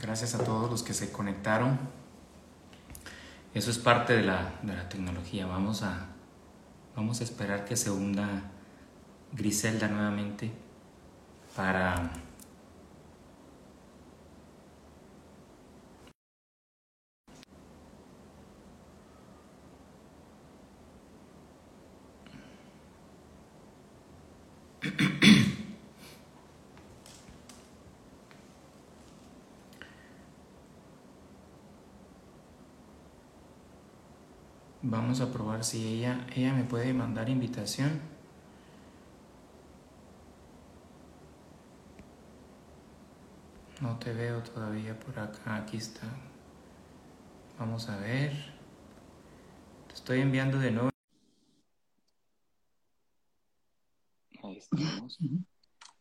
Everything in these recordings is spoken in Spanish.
Gracias a todos los que se conectaron. Eso es parte de la, de la tecnología. Vamos a, vamos a esperar que se hunda Griselda nuevamente para Vamos a probar si ella, ella me puede mandar invitación. No te veo todavía por acá. Aquí está. Vamos a ver. Te estoy enviando de nuevo. Ahí estamos.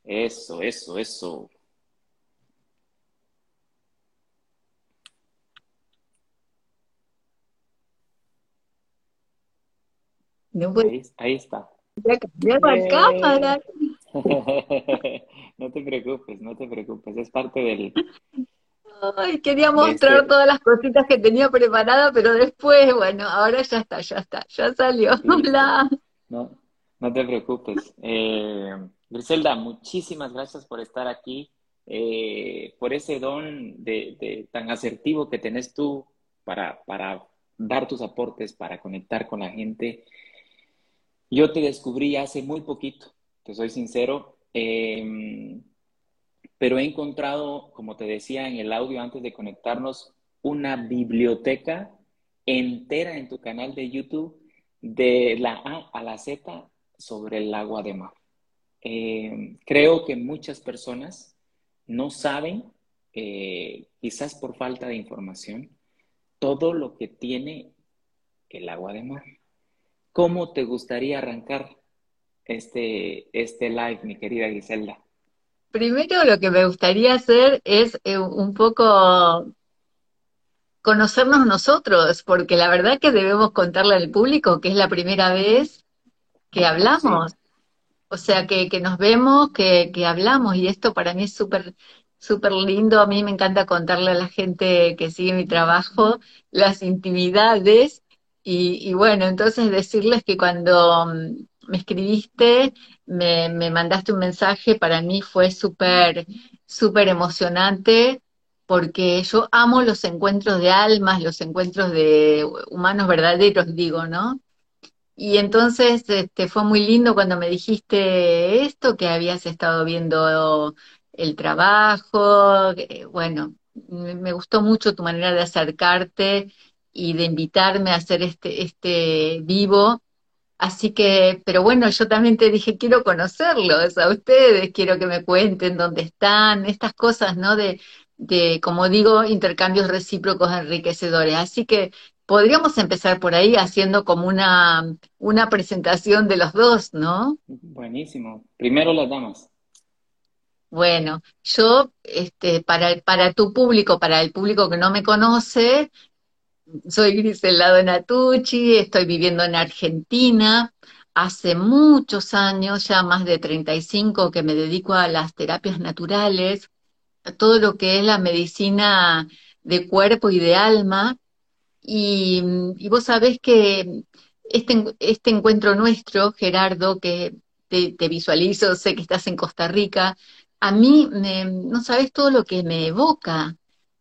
Eso, eso, eso. Ahí, está. Ya cambió la cámara. no te preocupes, no te preocupes, es parte del... Ay, quería mostrar este todas las cositas que tenía preparadas, pero después, bueno, ahora ya está, ya está, ya salió. Hola. No, no te preocupes. Eh, Griselda, muchísimas gracias por estar aquí, eh, por ese don de, tan asertivo que tenés tú para, para dar tus aportes, para conectar con la gente. Yo te descubrí hace muy poquito, te soy sincero, em, pero he encontrado, como te decía en el audio antes de conectarnos, una biblioteca entera en tu canal de YouTube de la A a la Z sobre el agua de mar. Em, creo que muchas personas no saben, eh, quizás por falta de información, todo lo que tiene el agua de mar. ¿Cómo te gustaría arrancar este, este live, mi querida Giselda? Primero lo que me gustaría hacer es eh, un poco conocernos nosotros, porque la verdad que debemos contarle al público que es la primera vez que hablamos. O sea, que, nos vemos, que, que, hablamos, y esto para mí es súper súper lindo. A mí me encanta contarle a la gente que sigue mi trabajo las intimidades y, bueno, entonces decirles que cuando mm, me escribiste, me, mandaste un mensaje, para mí fue súper, súper emocionante, porque yo amo los encuentros de almas, los encuentros de humanos verdaderos, digo, ¿no? Y entonces este, fue muy lindo cuando me dijiste esto, que habías estado viendo el trabajo, bueno, me gustó mucho tu manera de acercarte y de invitarme a hacer este, este vivo. Así que, pero bueno, yo también te dije, quiero conocerlos a ustedes, quiero que me cuenten dónde están, estas cosas, ¿no? De, de, como digo, intercambios recíprocos enriquecedores. Así que podríamos empezar por ahí haciendo como una, una presentación de los dos, ¿no? Buenísimo. Primero las damas. Bueno, yo, este, para, para tu público, para el público que no me conoce, soy Grisela Donatucci, estoy viviendo en Argentina. Hace muchos años, ya más de 35, que me dedico a las terapias naturales, a todo lo que es la medicina de cuerpo y de alma. Y, vos sabés que este, este encuentro nuestro, Gerardo, que te, visualizo, sé que estás en Costa Rica, a mí no sabes todo lo que me evoca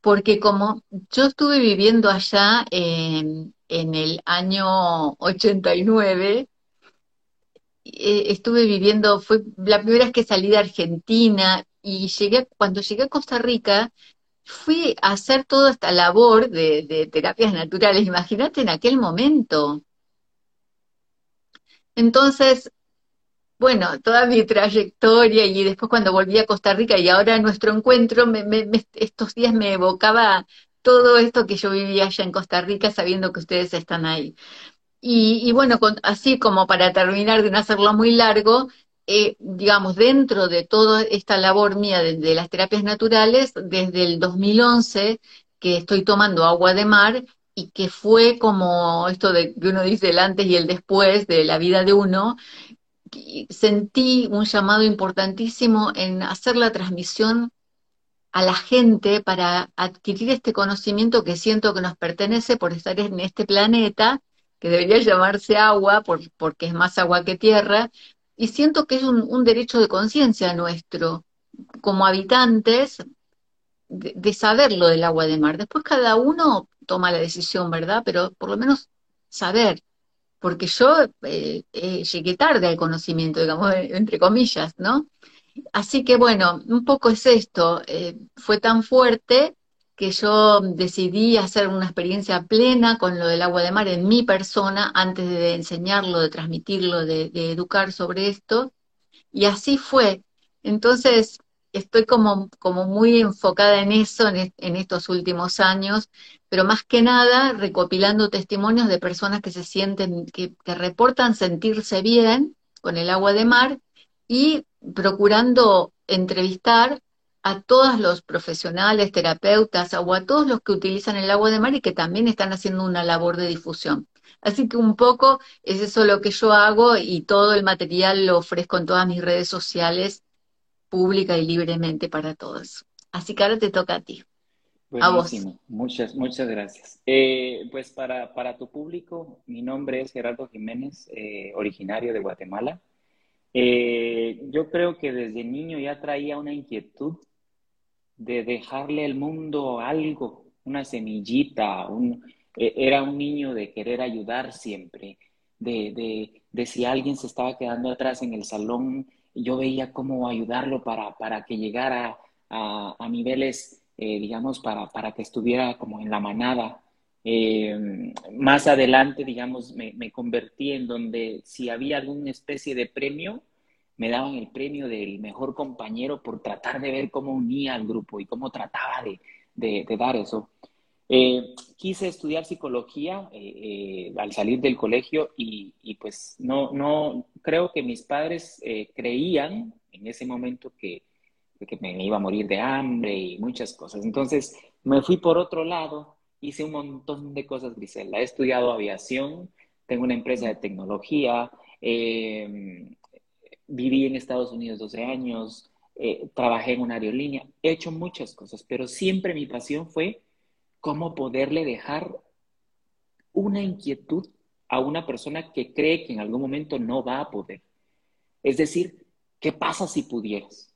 porque como yo estuve viviendo allá en, el año 89, eh, estuve viviendo, fue la primera vez que salí de Argentina y llegué, cuando llegué a Costa Rica, fui a hacer toda esta labor de, de terapias naturales, imagínate en aquel momento. Entonces, bueno, toda mi trayectoria y después cuando volví a Costa Rica y ahora nuestro encuentro, estos días me evocaba todo esto que yo vivía allá en Costa Rica sabiendo que ustedes están ahí. Y, bueno, así como para terminar de no hacerlo muy largo, eh, digamos, dentro de toda esta labor mía de, las terapias naturales, desde el 2011 que estoy tomando agua de mar y que fue como esto de que uno dice el antes y el después de la vida de uno, sentí un llamado importantísimo en hacer la transmisión a la gente para adquirir este conocimiento que siento que nos pertenece por estar en este planeta, que debería llamarse agua, porque es más agua que tierra, y siento que es un, derecho de conciencia nuestro, como habitantes, de, saber lo del agua de mar. Después cada uno toma la decisión, ¿verdad? Pero por lo menos saber, porque yo eh, eh, llegué tarde al conocimiento, digamos, entre comillas, ¿no? Así que bueno, un poco es esto, eh, fue tan fuerte que yo decidí hacer una experiencia plena con lo del agua de mar en mi persona antes de enseñarlo, de transmitirlo, de, educar sobre esto. Y así fue. Entonces, estoy como, como muy enfocada en eso en, estos últimos años, pero más que nada recopilando testimonios de personas que se sienten, que, que reportan sentirse bien con el agua de mar y procurando entrevistar a todos los profesionales, terapeutas o a todos los que utilizan el agua de mar y que también están haciendo una labor de difusión. Así que un poco es eso lo que yo hago y todo el material lo ofrezco en todas mis redes sociales, pública y libremente para todos. Así que ahora te toca a ti. A vos. Muchas, muchas gracias. Eh, pues para, para, tu público, mi nombre es Gerardo Jiménez, eh, originario de Guatemala. Eh, yo creo que desde niño ya traía una inquietud de dejarle al mundo algo, una semillita, un, e, era un niño de querer ayudar siempre, de, de, si alguien se estaba quedando atrás en el salón, yo veía cómo ayudarlo para, para que llegara a, niveles, eh, digamos, para, para que estuviera como en la manada. Eh, más adelante, digamos, me, me, convertí en donde si había alguna especie de premio, me daban el premio del mejor compañero por tratar de ver cómo unía al grupo y cómo trataba de, de, dar eso. Eh, quise estudiar psicología eh, al salir del colegio y, pues no, no, creo que mis padres creían en ese momento que, que me iba a morir de hambre y muchas cosas. Entonces me fui por otro lado hice un montón de cosas, Grisela. He estudiado aviación, tengo una empresa de tecnología, eh, viví en Estados Unidos 12 años, eh, trabajé en una aerolínea, he hecho muchas cosas, pero siempre mi pasión fue cómo poderle dejar una inquietud a una persona que cree que en algún momento no va a poder. Es decir, ¿qué pasa si pudieras?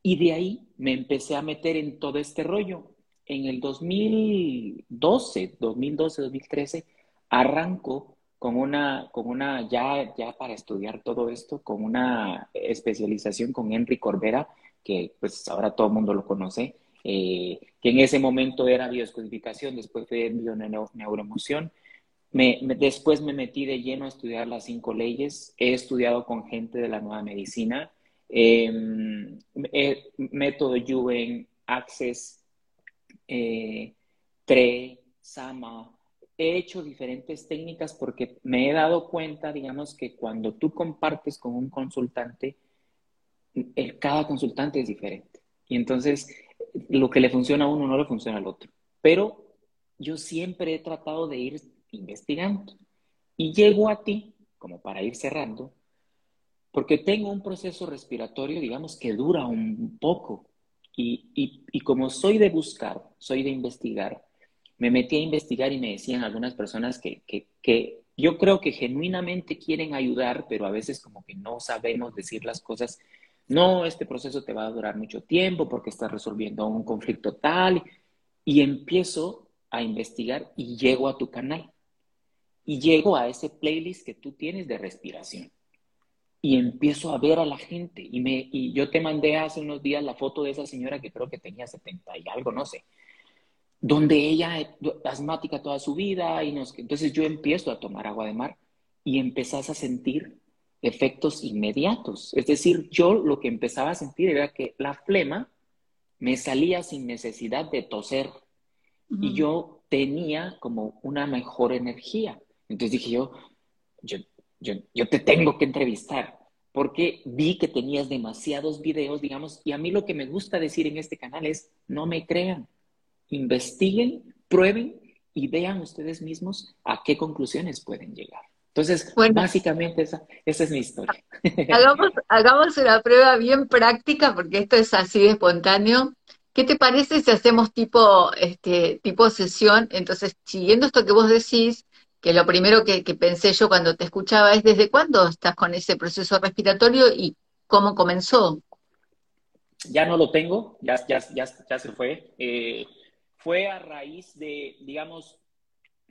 Y de ahí me empecé a meter en todo este rollo en el 2012, 2012, 2013, arranco con una, con una ya, ya para estudiar todo esto, con una especialización con Henry Corbera, que pues ahora todo el mundo lo conoce, eh, que en ese momento era bioscodificación, después fue bioneuroemoción. Me, después me metí de lleno a estudiar las cinco leyes, he estudiado con gente de la nueva medicina, em, método Juven, Access, eh, TRE, SAMA. He hecho diferentes técnicas porque me he dado cuenta, digamos, que cuando tú compartes con un consultante, el, cada consultante es diferente. Y entonces, lo que le funciona a uno no le funciona al otro. Pero yo siempre he tratado de ir investigando. Y llego a ti, como para ir cerrando, porque tengo un proceso respiratorio, digamos, que dura un poco. Y, como soy de buscar, soy de investigar, me metí a investigar y me decían algunas personas que, que, yo creo que genuinamente quieren ayudar, pero a veces como que no sabemos decir las cosas. No, este proceso te va a durar mucho tiempo porque estás resolviendo un conflicto tal. Y empiezo a investigar y llego a tu canal. Y llego a ese playlist que tú tienes de respiración y empiezo a ver a la gente. Y, me, y yo te mandé hace unos días la foto de esa señora que creo que tenía 70 y algo, no sé, donde ella asmática toda su vida. y nos, Entonces yo empiezo a tomar agua de mar y empezás a sentir efectos inmediatos. Es decir, yo lo que empezaba a sentir era que la flema me salía sin necesidad de toser y yo tenía como una mejor energía. Entonces dije yo, yo, yo, yo te tengo que entrevistar porque vi que tenías demasiados videos, digamos, y a mí lo que me gusta decir en este canal es, no me crean, investiguen, prueben y vean ustedes mismos a qué conclusiones pueden llegar. Entonces, básicamente esa, esa, es mi historia. Hagamos, hagamos una prueba bien práctica, porque esto es así de espontáneo. ¿Qué te parece si hacemos tipo, este, tipo sesión? Entonces, siguiendo esto que vos decís, que lo primero que, pensé yo cuando te escuchaba es desde cuándo estás con ese proceso respiratorio y cómo comenzó. Ya no lo tengo, ya, ya, ya, se fue. Eh, fue a raíz de, digamos,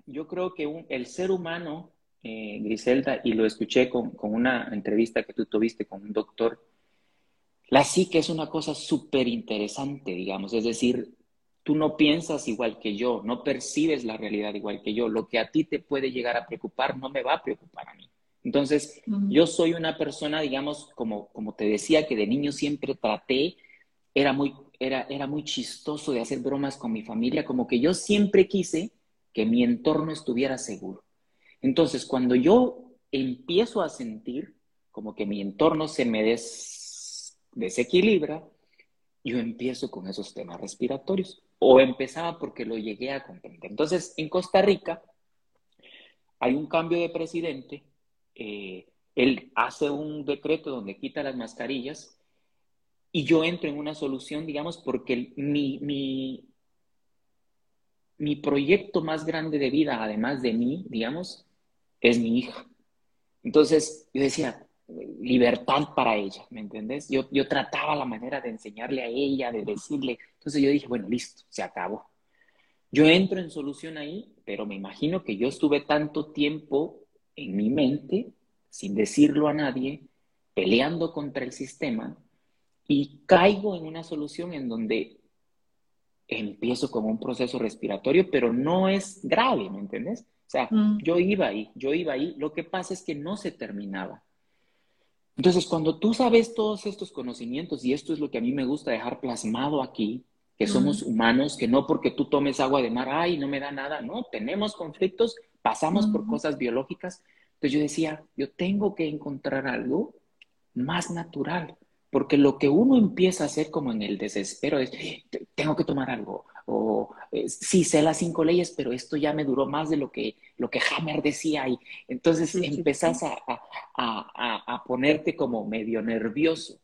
yo creo que el ser humano, eh, Griselda, y lo escuché con, con, una entrevista que tú tuviste con un doctor, la psique es una cosa súper interesante, digamos, es decir, tú no piensas igual que yo, no percibes la realidad igual que yo, lo que a ti te puede llegar a preocupar no me va a preocupar a mí. Entonces, yo soy una persona, digamos, como, como te decía, que de niño siempre traté, era muy, era, era muy chistoso de hacer bromas con mi familia, como que yo siempre quise que mi entorno estuviera seguro. Entonces, cuando yo empiezo a sentir como que mi entorno se me des, desequilibra, yo empiezo con esos temas respiratorios. O empezaba porque lo llegué a comprender. Entonces, en Costa Rica hay un cambio de presidente. Eh, él hace un decreto donde quita las mascarillas y yo entro en una solución, digamos, porque mi, mi, mi proyecto más grande de vida, además de mí, digamos, es mi hija. Entonces, yo decía, libertad para ella, ¿me entendés? Yo, yo trataba la manera de enseñarle a ella, de decirle. Entonces yo dije, bueno, listo, se acabó. Yo entro en solución ahí, pero me imagino que yo estuve tanto tiempo en mi mente, sin decirlo a nadie, peleando contra el sistema, y caigo en una solución en donde empiezo con un proceso respiratorio, pero no es grave, ¿me entendés? O sea, mm. yo iba ahí, yo iba ahí, lo que pasa es que no se terminaba. Entonces, cuando tú sabes todos estos conocimientos, y esto es lo que a mí me gusta dejar plasmado aquí, que somos humanos, que no porque tú tomes agua de mar, ay, no me da nada, no, tenemos conflictos, pasamos por cosas biológicas. Entonces yo decía, yo tengo que encontrar algo más natural, porque lo que uno empieza a hacer como en el desespero es, tengo que tomar algo, o eh, sí sé las cinco leyes, pero esto ya me duró más de lo que, lo que Hammer decía y entonces empezás A, a, a, ponerte como medio nervioso.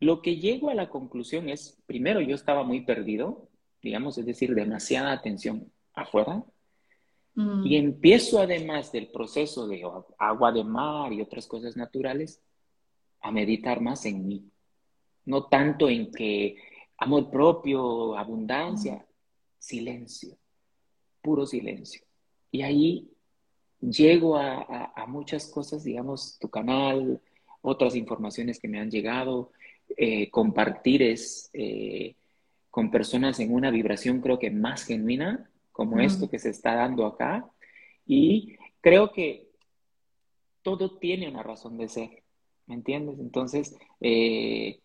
Lo que llego a la conclusión es, primero yo estaba muy perdido, digamos, es decir, demasiada atención afuera, y empiezo además del proceso de agua de mar y otras cosas naturales, a meditar más en mí, no tanto en que amor propio, abundancia, silencio, puro silencio. Y ahí llego a, muchas cosas, digamos, tu canal, otras informaciones que me han llegado, eh, compartir es eh, con personas en una vibración creo que más genuina, como esto que se está dando acá. Y creo que todo tiene una razón de ser, ¿me entiendes? Entonces, eh,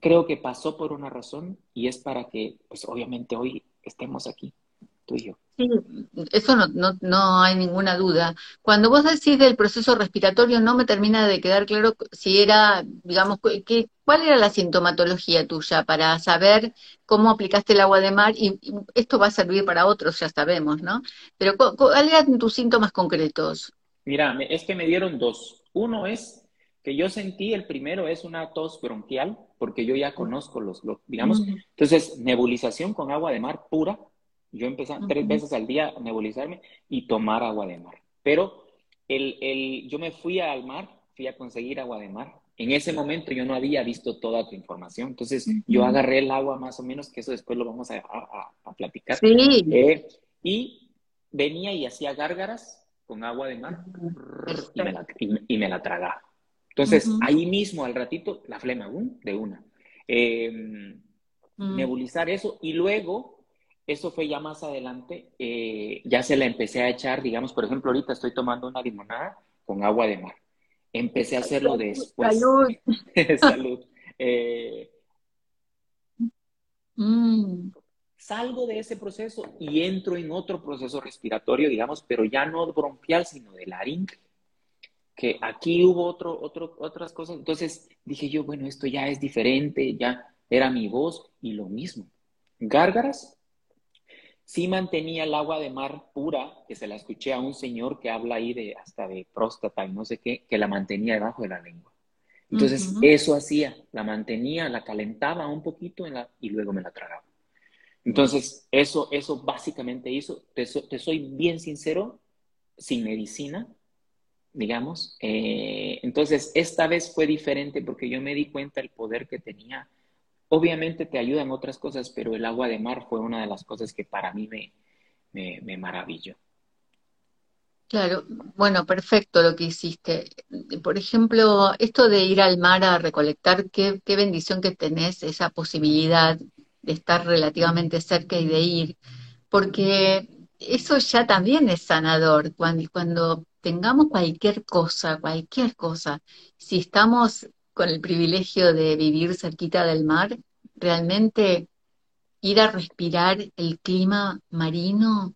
creo que pasó por una razón y es para que, pues obviamente hoy estemos aquí, tú y yo. Sí, eso no, no, no hay ninguna duda. Cuando vos decís del proceso respiratorio, no me termina de quedar claro si era, digamos, que, cuál era la sintomatología tuya para saber cómo aplicaste el agua de mar y, esto va a servir para otros, ya sabemos, ¿no? Pero ¿cuáles eran tus síntomas concretos? Mira, es que me dieron dos. Uno es que yo sentí, el primero es una tos bronquial, porque yo ya conozco los, digamos, entonces nebulización con agua de mar pura, yo empecé tres veces al día a nebulizarme y tomar agua de mar. Pero el, el, yo me fui al mar, fui a conseguir agua de mar. En ese momento yo no había visto toda tu información, entonces yo agarré el agua más o menos, que eso después lo vamos a, a, a platicar. Eh, y venía y hacía gárgaras con agua de mar y me la, y me la tragaba. Entonces, ahí mismo, al ratito, la flema, de una. Em, mm. Nebulizar eso y luego, eso fue ya más adelante, eh, ya se la empecé a echar, digamos, por ejemplo, ahorita estoy tomando una limonada con agua de mar. Empecé a hacerlo después. Salud. Salud. Eh, mm. Salgo de ese proceso y entro en otro proceso respiratorio, digamos, pero ya no bronquial, sino de laringe que aquí hubo otro, otro, otras cosas. Entonces dije yo, bueno, esto ya es diferente, ya era mi voz y lo mismo. Gárgaras, sí mantenía el agua de mar pura, que se la escuché a un señor que habla ahí de hasta de próstata y no sé qué, que la mantenía debajo de la lengua. Entonces, eso hacía, la mantenía, la calentaba un poquito y luego me la tragaba. Entonces, eso, eso básicamente hizo, te, soy bien sincero, sin medicina, digamos. Eh, entonces, esta vez fue diferente porque yo me di cuenta del poder que tenía. Obviamente te ayudan otras cosas, pero el agua de mar fue una de las cosas que para mí me, me, me maravilló. Claro, bueno, perfecto lo que hiciste. Por ejemplo, esto de ir al mar a recolectar, qué, qué bendición que tenés esa posibilidad de estar relativamente cerca y de ir, porque eso ya también es sanador. Cuando, cuando tengamos cualquier cosa, cualquier cosa, si estamos con el privilegio de vivir cerquita del mar, realmente ir a respirar el clima marino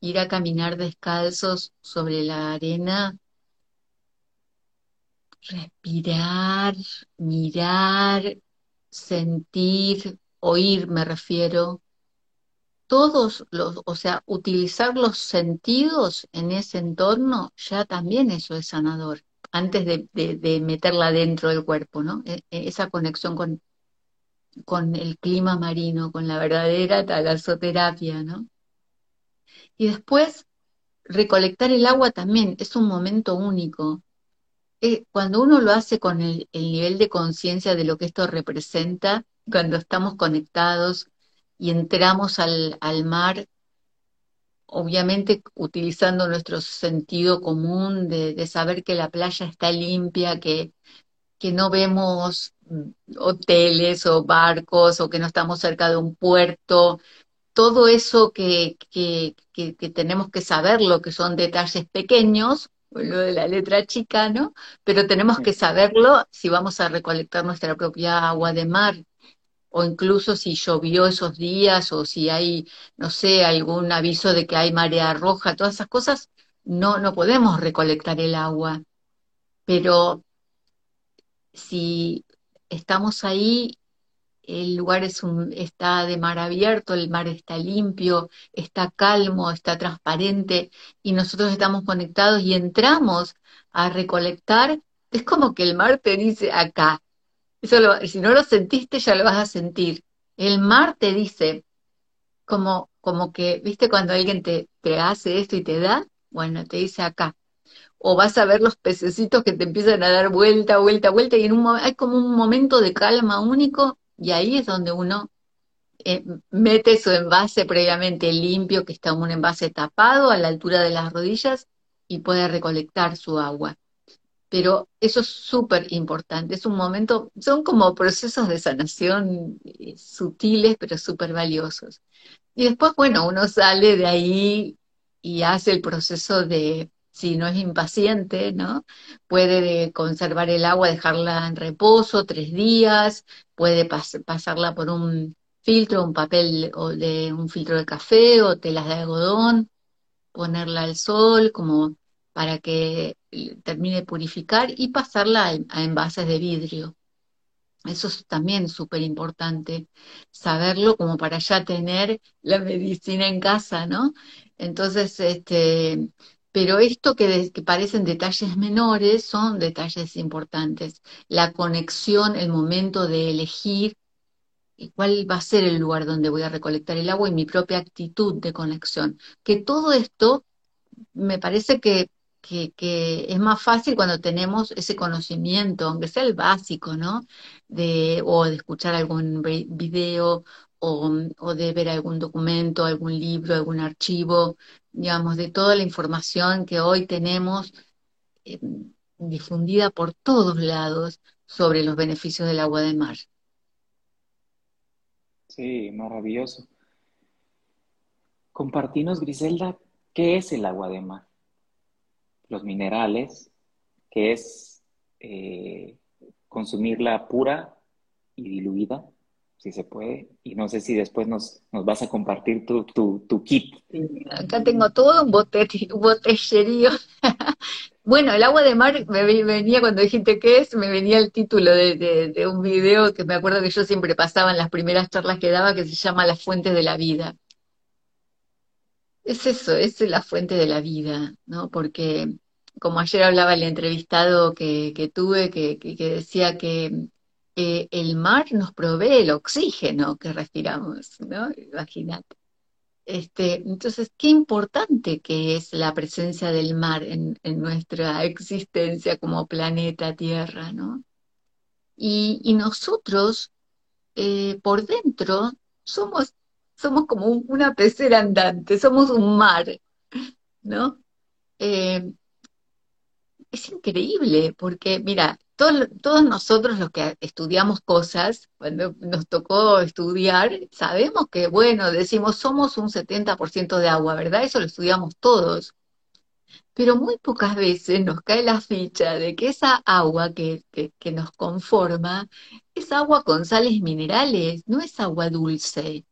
ir a caminar descalzos sobre la arena, respirar, mirar, sentir, oír, me refiero. Todos los, o sea, utilizar los sentidos en ese entorno, ya también eso es sanador, antes de, meterla dentro del cuerpo, ¿no? E, e, esa conexión con, con el clima marino, con la verdadera talasoterapia, ¿no? Y después, recolectar el agua también es un momento único. Eh, cuando uno lo hace con el, nivel de conciencia de lo que esto representa, cuando estamos conectados y entramos al, mar, obviamente utilizando nuestro sentido común de, saber que la playa está limpia, que, que no vemos mm, hoteles o barcos o que no estamos cerca de un puerto, todo eso que, que, tenemos que saber, lo que son detalles pequeños, lo de la letra chica, ¿no? Pero tenemos que saberlo si vamos a recolectar nuestra propia agua de mar, o incluso si llovió esos días, o si hay, no sé, algún aviso de que hay marea roja, todas esas cosas, no, no podemos recolectar el agua. Pero si estamos ahí el lugar es un, está de mar abierto, el mar está limpio, está calmo, está transparente y nosotros estamos conectados y entramos a recolectar, es como que el mar te dice acá. Eso si no lo sentiste ya lo vas a sentir. El mar te dice, como, como que, ¿viste cuando alguien te, te hace esto y te da? Bueno, te dice acá o vas a ver los pececitos que te empiezan a dar vuelta, vuelta, vuelta, y en un hay como un momento de calma único y ahí es donde uno eh, mete su envase previamente limpio, que está un envase tapado a la altura de las rodillas, y puede recolectar su agua. Pero eso es súper importante, es un momento, son como procesos de sanación eh, sutiles, pero súper valiosos. Y después, bueno, uno sale de ahí y hace el proceso de si no es impaciente, ¿no? Puede conservar el agua, dejarla en reposo tres días, puede pasarla por un filtro, un papel o de un filtro de café o telas de algodón, ponerla al sol como para que termine de purificar y pasarla a, envases de vidrio. Eso es también súper importante, saberlo como para ya tener la medicina en casa, ¿no? Entonces, este, pero esto que, parecen detalles menores son detalles importantes. La conexión, el momento de elegir cuál va a ser el lugar donde voy a recolectar el agua y mi propia actitud de conexión. Que todo esto me parece que, que, es más fácil cuando tenemos ese conocimiento, aunque sea el básico, ¿no? De, o de escuchar algún video o, o de ver algún documento, algún libro, algún archivo, digamos, de toda la información que hoy tenemos eh, difundida por todos lados sobre los beneficios del agua de mar. Sí, maravilloso. Compartinos, Griselda, ¿qué es el agua de mar? Los minerales, ¿qué es eh, consumirla pura y diluida? si se puede. Y no sé si después nos, vas a compartir tu, tu, kit. Acá tengo todo un, botellerío. bueno, el agua de mar me venía cuando dijiste qué es, me venía el título de, de, un video que me acuerdo que yo siempre pasaba en las primeras charlas que daba, que se llama Las fuentes de la vida. Es eso, es la fuente de la vida, ¿no? Porque como ayer hablaba el entrevistado que, tuve, que, decía que eh, el mar nos provee el oxígeno que respiramos, ¿no? Imagínate. Este, entonces, qué importante que es la presencia del mar en, nuestra existencia como planeta Tierra, ¿no? Y, nosotros, eh, por dentro, somos, somos como una pecera andante, somos un mar, ¿no? Eh, es increíble, porque mira, todos nosotros los que estudiamos cosas, cuando nos tocó estudiar, sabemos que, bueno, decimos somos un 70% de agua, ¿verdad? Eso lo estudiamos todos. Pero muy pocas veces nos cae la ficha de que esa agua que, que nos conforma es agua con sales minerales, no es agua dulce,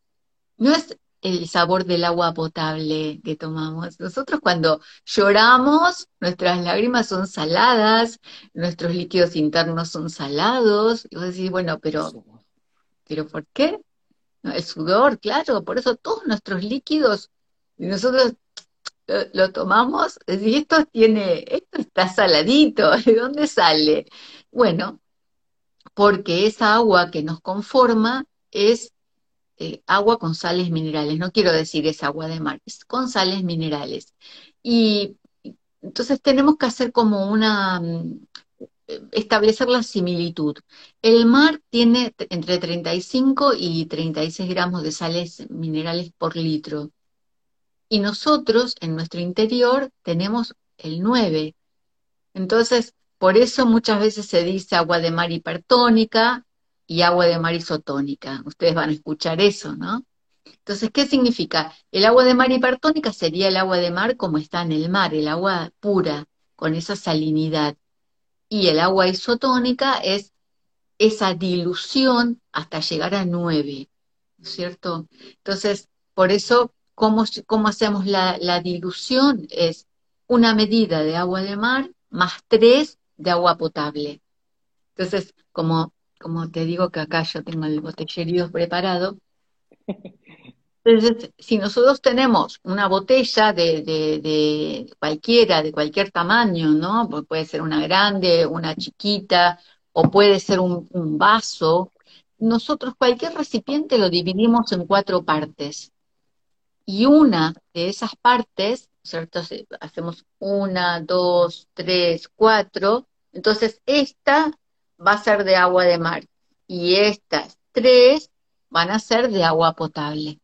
no es el sabor del agua potable que tomamos. Nosotros cuando lloramos, nuestras lágrimas son saladas, nuestros líquidos internos son salados. Y vos decís, bueno, pero, ¿pero por qué? el sudor, claro, por eso todos nuestros líquidos, nosotros lo, tomamos, y esto tiene, esto está saladito, ¿de dónde sale? Bueno, porque esa agua que nos conforma es eh, agua con sales minerales, no quiero decir es agua de mar, es con sales minerales. Y entonces tenemos que hacer como una, mm, establecer la similitud. El mar tiene entre 35 y 36 gramos de sales minerales por litro. Y nosotros en nuestro interior tenemos el 9. Entonces, por eso muchas veces se dice agua de mar hipertónica, y agua de mar isotónica. Ustedes van a escuchar eso, ¿no? Entonces, ¿qué significa? El agua de mar hipertónica sería el agua de mar como está en el mar, el agua pura, con esa salinidad. Y el agua isotónica es esa dilución hasta llegar a 9, ¿cierto? Entonces, por eso, ¿cómo, cómo hacemos la, la, dilución? Es una medida de agua de mar más 3 de agua potable. Entonces, como como te digo que acá yo tengo el botellerío preparado. Entonces, si nosotros tenemos una botella de, de, cualquiera, de cualquier tamaño, ¿no? Pues puede ser una grande, una chiquita, o puede ser un, un vaso, nosotros cualquier recipiente lo dividimos en cuatro partes. Y una de esas partes, ¿cierto? Hacemos una, dos, tres, cuatro. Entonces, esta va a ser de agua de mar y estas tres van a ser de agua potable.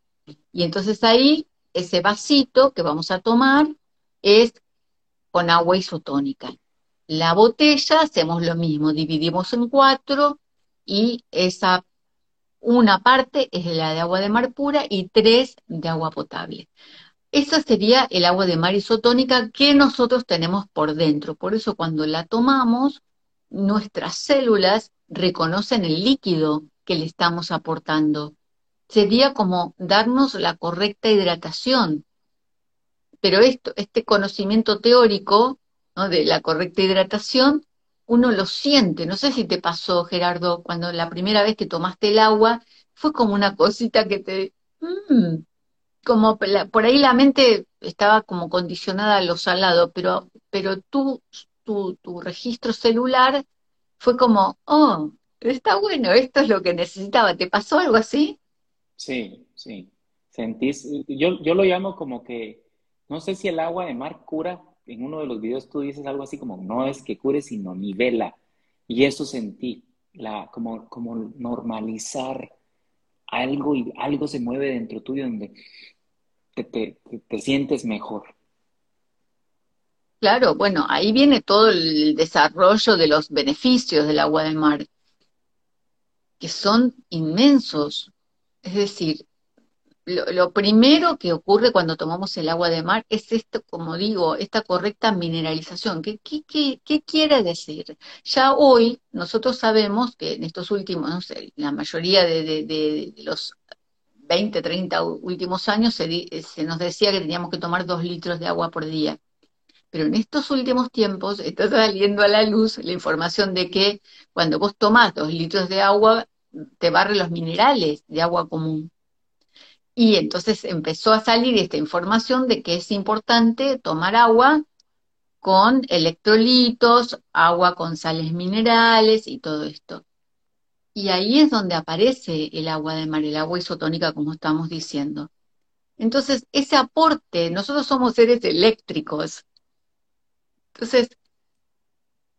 Y entonces ahí ese vasito que vamos a tomar es con agua isotónica. La botella hacemos lo mismo, dividimos en cuatro y esa una parte es la de agua de mar pura y tres de agua potable. Esa sería el agua de mar isotónica que nosotros tenemos por dentro. Por eso cuando la tomamos, nuestras células reconocen el líquido que le estamos aportando. Sería como darnos la correcta hidratación. Pero esto, este conocimiento teórico de la correcta hidratación, uno lo siente. No sé si te pasó, Gerardo, cuando la primera vez que tomaste el agua, fue como una cosita que te... Mm, como por ahí la mente estaba como condicionada a lo salado, pero, pero tú tu, registro celular, fue como, oh, está bueno, esto es lo que necesitaba. ¿Te pasó algo así? Sí, sí. Sentís, yo, yo lo llamo como que, no sé si el agua de mar cura, en uno de los videos tú dices algo así como, no es que cure, sino nivela. Y eso sentí, la, como, como normalizar algo y algo se mueve dentro tuyo donde te, te sientes mejor. Claro, bueno, ahí viene todo el desarrollo de los beneficios del agua de mar, que son inmensos. Es decir, lo, primero que ocurre cuando tomamos el agua de mar es esto, como digo, esta correcta mineralización. ¿Qué, qué, quiere decir? Ya hoy nosotros sabemos que en estos últimos, no sé, la mayoría de, los 20, 30 últimos años se, se nos decía que teníamos que tomar dos litros de agua por día. Pero en estos últimos tiempos está saliendo a la luz la información de que cuando vos tomás dos litros de agua, te barre los minerales de agua común. Y entonces empezó a salir esta información de que es importante tomar agua con electrolitos, agua con sales minerales y todo esto. Y ahí es donde aparece el agua de mar, el agua isotónica, como estamos diciendo. Entonces, ese aporte, nosotros somos seres eléctricos. Entonces,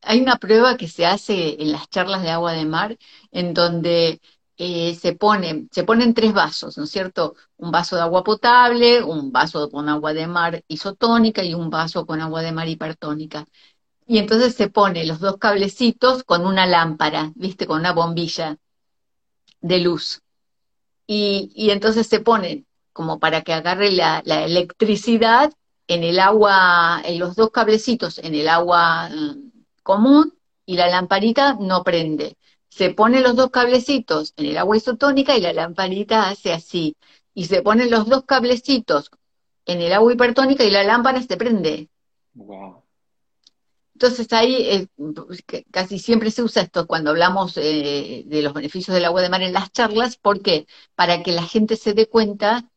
hay una prueba que se hace en las charlas de agua de mar, en donde eh, se, pone, se ponen tres vasos, ¿no es cierto? Un vaso de agua potable, un vaso con agua de mar isotónica y un vaso con agua de mar hipertónica. Y entonces se pone los dos cablecitos con una lámpara, ¿viste? Con una bombilla de luz. Y, y entonces se pone como para que agarre la, electricidad en el agua, en los dos cablecitos, en el agua mm, común y la lamparita no prende se ponen los dos cablecitos en el agua isotónica y la lamparita hace así. Y se ponen los dos cablecitos en el agua hipertónica y la lámpara se prende. Entonces ahí eh, casi siempre se usa esto cuando hablamos eh, de los beneficios del agua de mar en las charlas, ¿por qué? Para que la gente se dé cuenta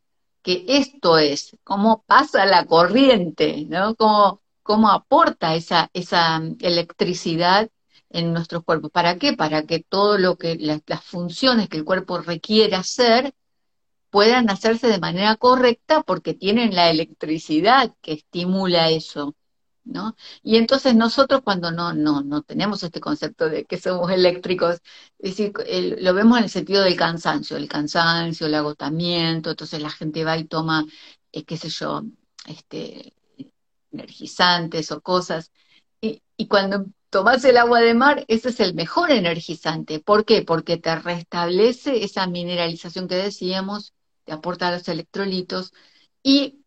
que esto es, cómo pasa la corriente, ¿no? Cómo, cómo aporta esa, esa electricidad en nuestros cuerpos. ¿Para qué? Para que todo lo que, las, funciones que el cuerpo requiere hacer puedan hacerse de manera correcta porque tienen la electricidad que estimula eso. Y entonces nosotros cuando no, no, no tenemos este concepto de que somos eléctricos, lo vemos en el sentido del cansancio, el cansancio, el agotamiento, entonces la gente va y toma, eh, qué sé yo, este, energizantes o cosas, y, cuando tomás el agua de mar, ese es el mejor energizante. ¿Por qué? Porque te restablece esa mineralización que decíamos, te aporta los electrolitos y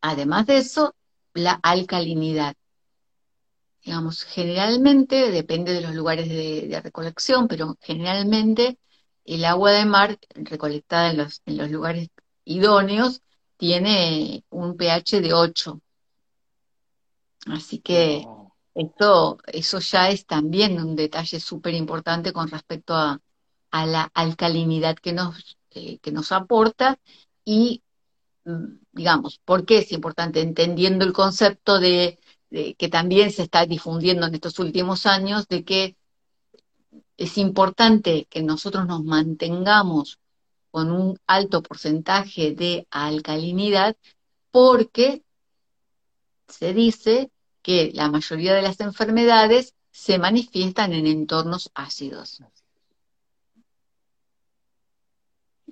además de eso, la alcalinidad. Digamos, generalmente, depende de los lugares de, recolección, pero generalmente el agua de mar recolectada en los, en los lugares idóneos tiene un pH de 8. Así que esto, eso ya es también un detalle súper importante con respecto a, la alcalinidad que nos, eh, que nos aporta y, digamos, ¿por qué es importante? Entendiendo el concepto de, que también se está difundiendo en estos últimos años, de que es importante que nosotros nos mantengamos con un alto porcentaje de alcalinidad porque se dice que la mayoría de las enfermedades se manifiestan en entornos ácidos.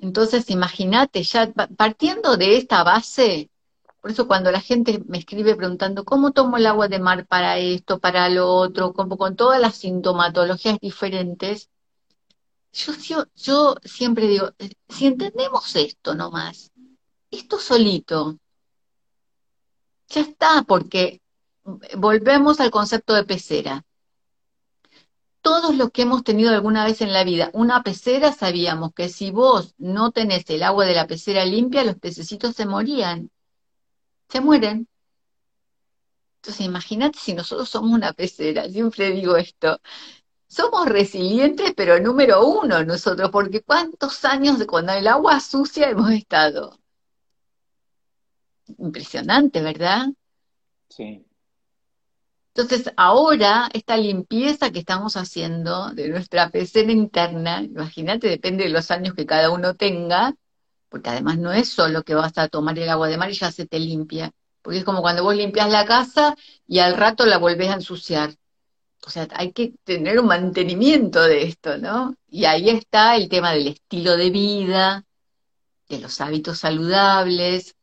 Entonces, imagínate, ya partiendo de esta base, por eso cuando la gente me escribe preguntando, ¿cómo tomo el agua de mar para esto, para lo otro, como con todas las sintomatologías diferentes? Yo, yo, siempre digo, si entendemos esto nomás, esto solito, ya está, porque volvemos al concepto de pecera. Todos los que hemos tenido alguna vez en la vida una pecera sabíamos que si vos no tenés el agua de la pecera limpia, los pececitos se morían. Se mueren. Entonces imagínate si nosotros somos una pecera, siempre digo esto. Somos resilientes, pero número uno nosotros, porque cuántos años con el agua sucia hemos estado. Impresionante, ¿verdad? Sí. Entonces, ahora, esta limpieza que estamos haciendo de nuestra pecera interna, imagínate, depende de los años que cada uno tenga, porque además no es solo que vas a tomar el agua de mar y ya se te limpia, porque es como cuando vos limpias la casa y al rato la volvés a ensuciar. O sea, hay que tener un mantenimiento de esto, ¿no? Y ahí está el tema del estilo de vida, de los hábitos saludables,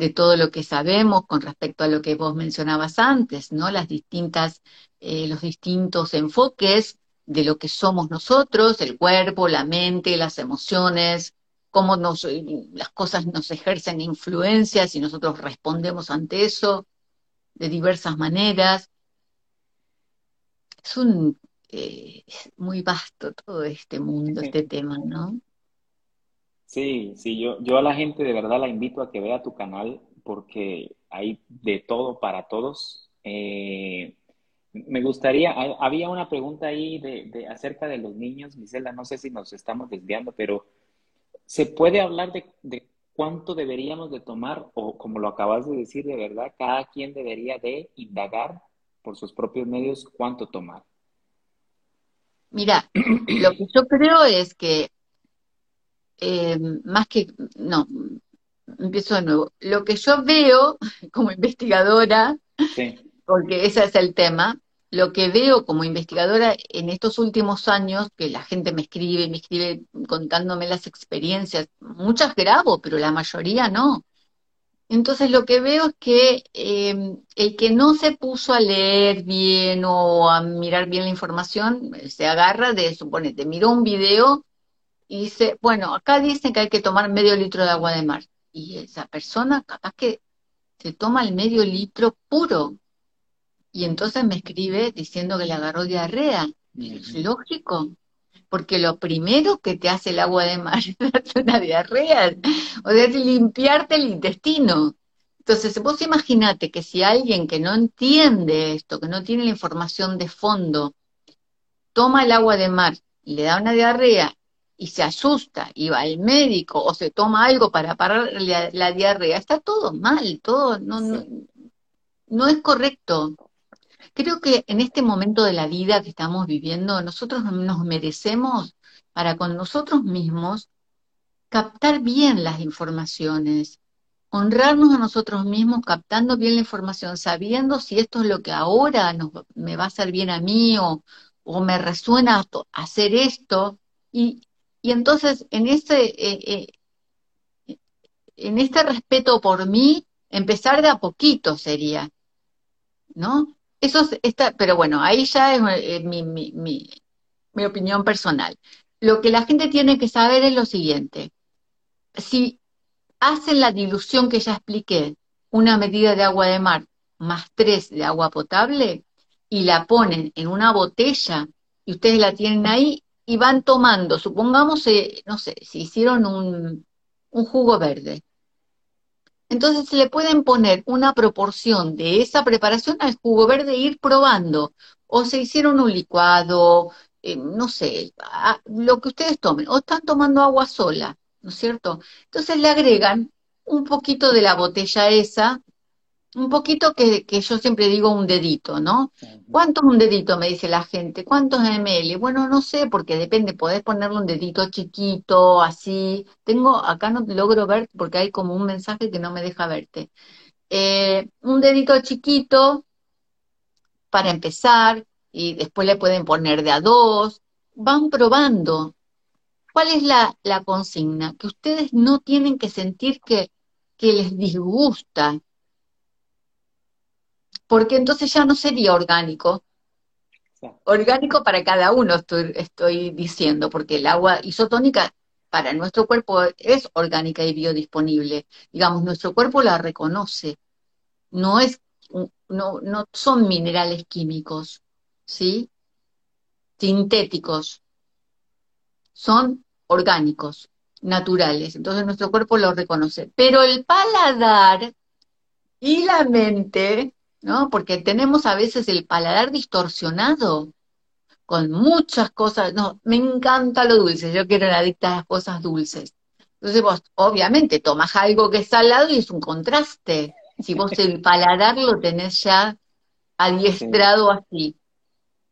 de todo lo que sabemos con respecto a lo que vos mencionabas antes, ¿no? Las distintas, eh, los distintos enfoques de lo que somos nosotros, el cuerpo, la mente, las emociones, cómo nos, las cosas nos ejercen influencias y nosotros respondemos ante eso de diversas maneras. Es un eh, es muy vasto todo este mundo, este tema, ¿no? Sí, sí, yo, yo a la gente de verdad la invito a que vea tu canal porque hay de todo para todos. Eh, me gustaría, había una pregunta ahí de, acerca de los niños, Gisela, no sé si nos estamos desviando, pero ¿se puede hablar de, cuánto deberíamos de tomar, o como lo acabas de decir, de verdad, cada quien debería de indagar por sus propios medios cuánto tomar. Mira, lo que yo creo es que eh, más que, no, empiezo de nuevo. Lo que yo veo como investigadora, porque ese es el tema, lo que veo como investigadora en estos últimos años, que la gente me escribe, me escribe contándome las experiencias, muchas grabo, pero la mayoría no. Entonces lo que veo es que eh, el que no se puso a leer bien o a mirar bien la información, se agarra de, suponete, miró un video y dice, bueno, acá dicen que hay que tomar medio litro de agua de mar. Y esa persona capaz que se toma el medio litro puro, y entonces me escribe diciendo que le agarró diarrea. Es lógico, porque lo primero que te hace el agua de mar es darte una diarrea, o sea, es limpiarte el intestino. Entonces, vos imaginate que si alguien que no entiende esto, que no tiene la información de fondo, toma el agua de mar y le da una diarrea y se asusta y va al médico o se toma algo para parar la, diarrea, está todo mal, todo no, no, no es correcto. Creo que en este momento de la vida que estamos viviendo, nosotros nos merecemos para con nosotros mismos captar bien las informaciones, honrarnos a nosotros mismos captando bien la información, sabiendo si esto es lo que ahora me va a hacer bien a mí o, me resuena hacer esto. Y, entonces en ese, eh, eh, en este respeto por mí, empezar de a poquito sería, ¿no? Eso está, pero bueno, ahí ya es eh, mi, mi, mi, opinión personal. Lo que la gente tiene que saber es lo siguiente. Si hacen la dilución que ya expliqué, una medida de agua de mar más tres de agua potable, y la ponen en una botella, y ustedes la tienen ahí, y van tomando, supongamos, eh, no sé, si hicieron un, un jugo verde, entonces se le pueden poner una proporción de esa preparación al jugo verde e ir probando. O se hicieron un licuado, eh, no sé, lo que ustedes tomen. O están tomando agua sola, ¿no es cierto? Entonces le agregan un poquito de la botella esa un poquito que, que, yo siempre digo un dedito, ¿no? ¿Cuánto es un dedito? Me dice la gente. ¿Cuántos ml? Bueno, no sé, porque depende, podés ponerle un dedito chiquito, así. Tengo, acá no logro ver porque hay como un mensaje que no me deja verte. Eh, un dedito chiquito para empezar y después le pueden poner de a dos. Van probando. ¿Cuál es la, la consigna? Que ustedes no tienen que sentir que, que les disgusta porque entonces ya no sería orgánico. Orgánico para cada uno, estoy, estoy diciendo, porque el agua isotónica para nuestro cuerpo es orgánica y biodisponible. Digamos, nuestro cuerpo la reconoce. No es, no, no son minerales químicos, ¿sí? Sintéticos. Son orgánicos, naturales. Entonces nuestro cuerpo lo reconoce. Pero el paladar y la mente ¿no? Porque tenemos a veces el paladar distorsionado con muchas cosas. No, me encanta lo dulce, yo quiero la adicta a las cosas dulces. Entonces vos, obviamente, tomas algo que es salado y es un contraste. Si vos el paladar lo tenés ya adiestrado así.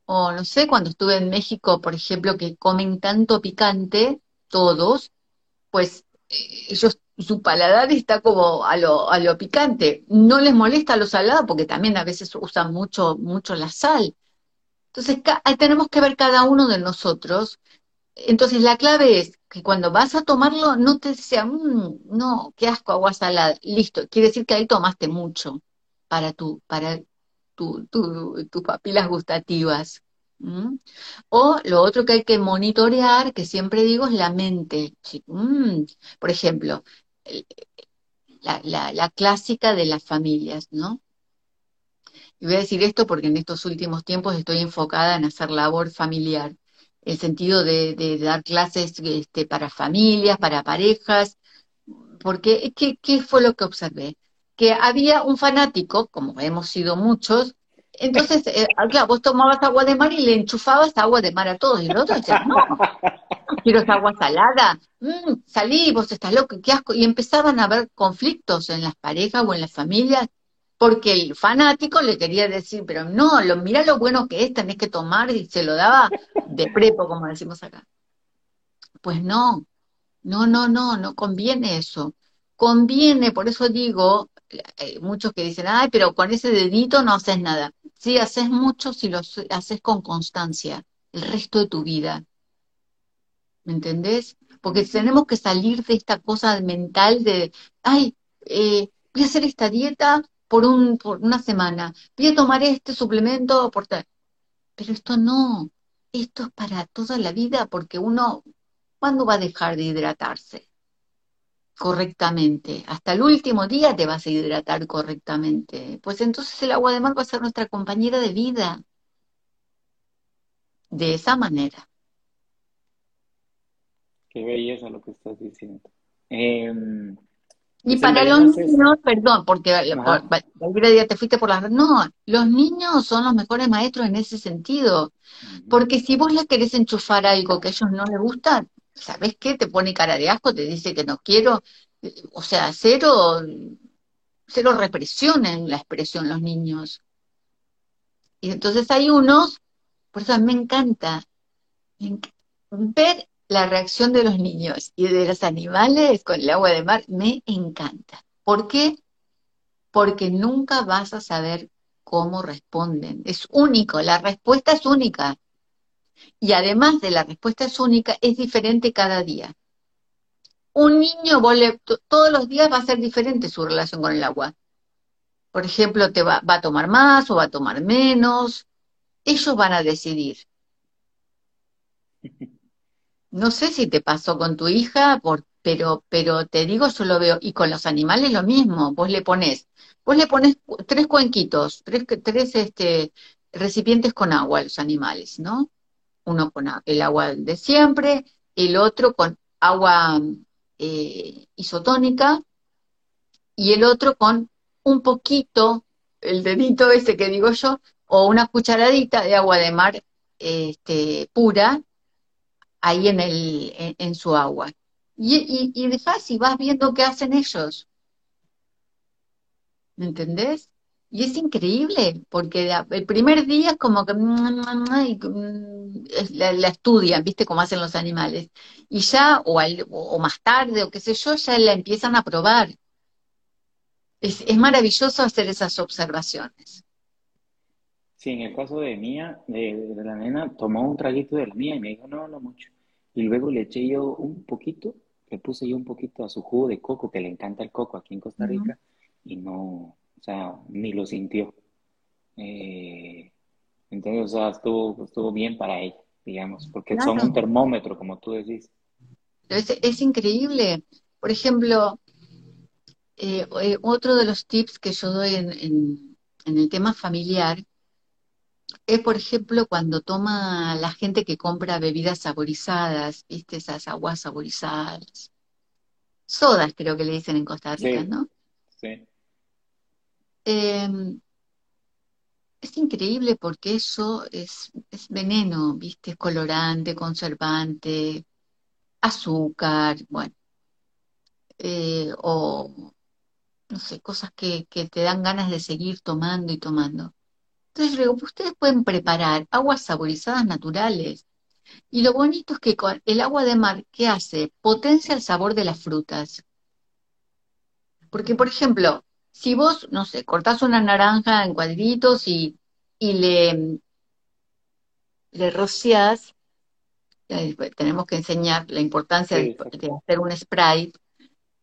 O no sé, cuando estuve en México, por ejemplo, que comen tanto picante, todos, pues eh, ellos su paladar está como a lo, a lo picante. No les molesta lo salado porque también a veces usan mucho, mucho la sal. Entonces, tenemos que ver cada uno de nosotros. Entonces, la clave es que cuando vas a tomarlo, no te sea, mm, no, qué asco, agua salada. Listo, quiere decir que ahí tomaste mucho para tu, para tu, tus papilas gustativas. O lo otro que hay que monitorear, que siempre digo, es la mente. Por ejemplo, la, clásica de las familias, ¿no? Y voy a decir esto porque en estos últimos tiempos estoy enfocada en hacer labor familiar, el sentido de, dar clases este, para familias, para parejas, porque ¿qué, ¿qué, fue lo que observé? Que había un fanático, como hemos sido muchos, entonces, eh, claro, vos tomabas agua de mar y le enchufabas agua de mar a todos, y el otro decía, no, quiero esa agua salada, mm, salí, vos estás loco, qué asco. Y empezaban a haber conflictos en las parejas o en las familias, porque el fanático le quería decir, pero no, lo, mira lo bueno que es, tenés que tomar, y se lo daba de prepo, como decimos acá. Pues no, no, no, no, no conviene eso. Conviene, por eso digo, eh, muchos que dicen, ay, pero con ese dedito no haces nada. Sí, haces mucho si lo haces con constancia, el resto de tu vida. ¿Me entendés? Porque tenemos que salir de esta cosa mental de, ay, eh, voy a hacer esta dieta por, un, por una semana, voy a tomar este suplemento por Pero esto no, esto es para toda la vida porque uno, ¿cuándo va a dejar de hidratarse? correctamente. Hasta el último día te vas a hidratar correctamente. Pues entonces el agua de mar va a ser nuestra compañera de vida. De esa manera. Qué belleza lo que estás diciendo. Em, y para los niños, perdón, porque día te fuiste por las... No, los niños son los mejores maestros en ese sentido. Porque si vos les querés enchufar algo que a ellos no les gusta, ¿sabes qué? Te pone cara de asco, te dice que no quiero. O sea, cero, cero represión en la expresión los niños. Y entonces hay unos, por eso me encanta, me encanta ver la reacción de los niños y de los animales con el agua de mar me encanta. ¿Por qué? Porque nunca vas a saber cómo responden. Es único, la respuesta es única. Y además de la respuesta es única, es diferente cada día. Un niño, todos los días va a ser diferente su relación con el agua. Por ejemplo, te va, va a tomar más o va a tomar menos. Ellos van a decidir. No sé si te pasó con tu hija, pero, pero te digo, yo lo veo, y con los animales lo mismo, vos le pones, vos le pones tres cuenquitos, tres, tres este, recipientes con agua a los animales, ¿no? Uno con el agua de siempre, el otro con agua eh, isotónica, y el otro con un poquito, el dedito ese que digo yo, o una cucharadita de agua de mar este, pura, ahí en, el, en, su agua. Y, y, de fácil, vas viendo qué hacen ellos. ¿Me entendés? Y es increíble, porque el primer día es como que mm, mm, la, estudian, ¿viste? Como hacen los animales. Y ya, o, o más tarde, o qué sé yo, ya la empiezan a probar. Es, es maravilloso hacer esas observaciones. Sí, en el caso de Mía, de, la nena, tomó un traguito de la mía y me dijo, no, no mucho. Y luego le eché yo un poquito, le puse yo un poquito a su jugo de coco, que le encanta el coco aquí en Costa Rica, y no, o sea, ni lo sintió. Eh, entonces, o sea, estuvo, estuvo bien para ella, digamos, porque son un termómetro, como tú decís. Es, increíble. Por ejemplo, eh, eh, otro de los tips que yo doy en, en el tema familiar es, por ejemplo, cuando toma la gente que compra bebidas saborizadas, ¿viste? Esas aguas saborizadas. Sodas, creo que le dicen en Costa Rica, ¿no? Sí. Em, es increíble porque eso es, es veneno, ¿viste? Es colorante, conservante, azúcar, bueno. Eh, o, no sé, cosas que, que te dan ganas de seguir tomando y tomando. Entonces luego, ustedes pueden preparar aguas saborizadas naturales. Y lo bonito es que con el agua de mar, ¿qué hace? Potencia el sabor de las frutas. Porque, por ejemplo, si vos, no sé, cortás una naranja en cuadritos y, y le, le rociás, tenemos que enseñar la importancia de, hacer un spray,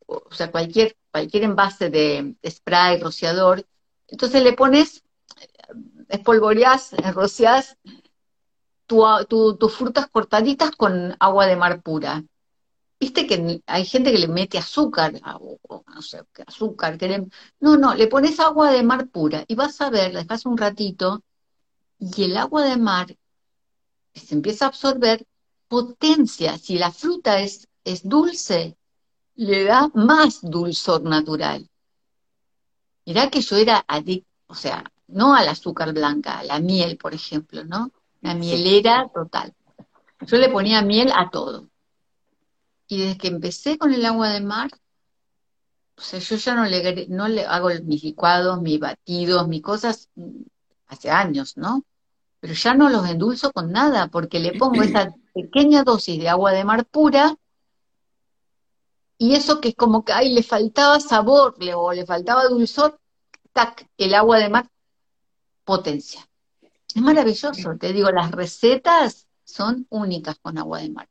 o sea, cualquier, cualquier envase de spray, rociador, entonces le pones espolvoreás, rociás tus frutas cortaditas con agua de mar pura. Viste que hay gente que le mete azúcar, no sé, azúcar, que no, no, le pones agua de mar pura y vas a ver, la dejas un ratito y el agua de mar se empieza a absorber potencia. Si la fruta es, es dulce, le da más dulzor natural. Mirá que yo era adicto, o sea, no al azúcar blanca, a la miel, por ejemplo, ¿no? La mielera total. Yo le ponía miel a todo. Y desde que empecé con el agua de mar, o sea, yo ya no le, no le hago mis licuados, mis batidos, mis cosas mm, hace años, ¿no? Pero ya no los endulzo con nada, porque le pongo esa pequeña dosis de agua de mar pura, y eso que es como que, ay, le faltaba sabor, o le faltaba dulzor, tac, el agua de mar potencia. Es maravilloso, te digo, las recetas son únicas con agua de mar.